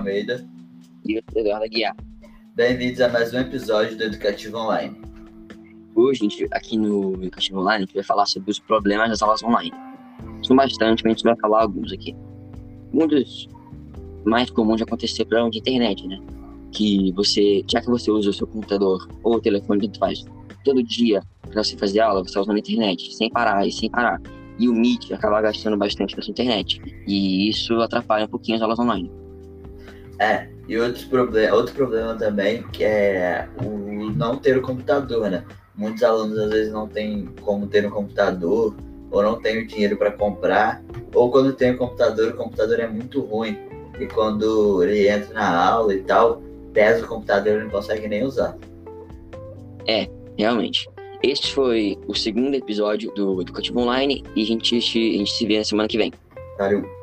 Almeida. E eu sou Eduardo Aguiar. Bem-vindos a mais um episódio do Educativo Online. Hoje, gente, aqui no Educativo Online, a gente vai falar sobre os problemas das aulas online. São bastante, mas a gente vai falar alguns aqui. Um dos mais comuns de acontecer para de internet, né? Que você, já que você usa o seu computador ou o telefone, que faz todo dia para você fazer aula, você está usando a internet, sem parar e sem parar. E o Meet acaba gastando bastante da sua internet. E isso atrapalha um pouquinho as aulas online. É, e outro problema, outro problema também que é o não ter o computador, né? Muitos alunos às vezes não têm como ter um computador ou não têm o dinheiro para comprar, ou quando tem o computador, o computador é muito ruim. E quando ele entra na aula e tal, pesa o computador e não consegue nem usar. É, realmente. Este foi o segundo episódio do Educativo Online e a gente, a gente se vê na semana que vem. Valeu!